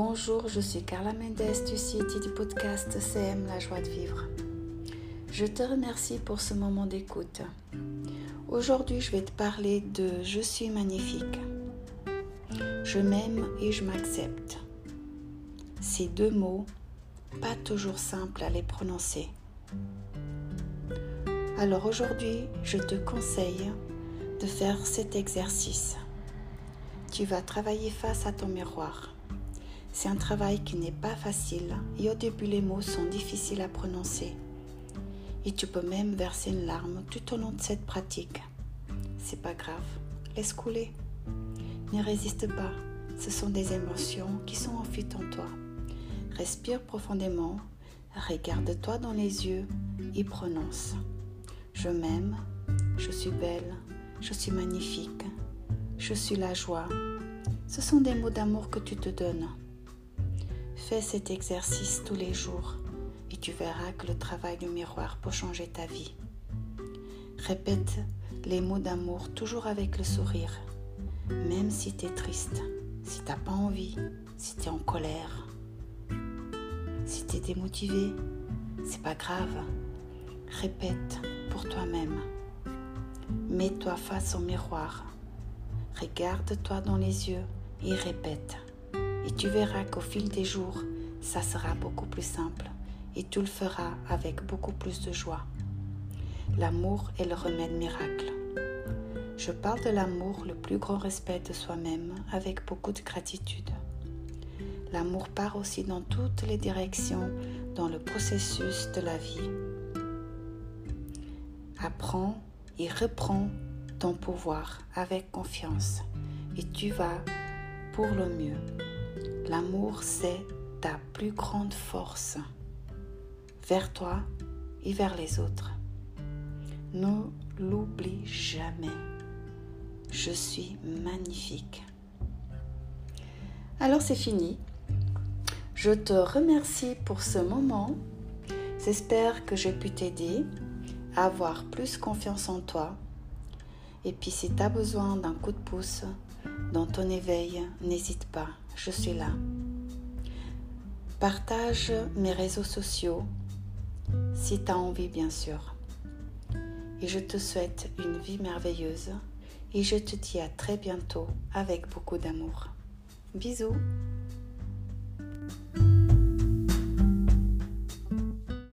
Bonjour, je suis Carla Mendes du site du podcast CM La joie de vivre. Je te remercie pour ce moment d'écoute. Aujourd'hui, je vais te parler de Je suis magnifique. Je m'aime et je m'accepte. Ces deux mots, pas toujours simples à les prononcer. Alors aujourd'hui, je te conseille de faire cet exercice. Tu vas travailler face à ton miroir. C'est un travail qui n'est pas facile et au début les mots sont difficiles à prononcer. Et tu peux même verser une larme tout au long de cette pratique. C'est pas grave, laisse couler. Ne résiste pas, ce sont des émotions qui sont enfuies en toi. Respire profondément, regarde-toi dans les yeux et prononce. Je m'aime, je suis belle, je suis magnifique, je suis la joie. Ce sont des mots d'amour que tu te donnes. Fais cet exercice tous les jours et tu verras que le travail du miroir peut changer ta vie. Répète les mots d'amour toujours avec le sourire, même si tu es triste, si tu n'as pas envie, si tu es en colère, si tu es démotivé, c'est pas grave. Répète pour toi-même. Mets-toi face au miroir. Regarde-toi dans les yeux et répète. Et tu verras qu'au fil des jours, ça sera beaucoup plus simple et tu le feras avec beaucoup plus de joie. L'amour est le remède miracle. Je parle de l'amour, le plus grand respect de soi-même, avec beaucoup de gratitude. L'amour part aussi dans toutes les directions dans le processus de la vie. Apprends et reprends ton pouvoir avec confiance et tu vas pour le mieux. L'amour, c'est ta plus grande force vers toi et vers les autres. Ne l'oublie jamais. Je suis magnifique. Alors c'est fini. Je te remercie pour ce moment. J'espère que j'ai pu t'aider à avoir plus confiance en toi. Et puis si tu as besoin d'un coup de pouce dans ton éveil, n'hésite pas je suis là. Partage mes réseaux sociaux si tu as envie bien sûr. Et je te souhaite une vie merveilleuse et je te dis à très bientôt avec beaucoup d'amour. Bisous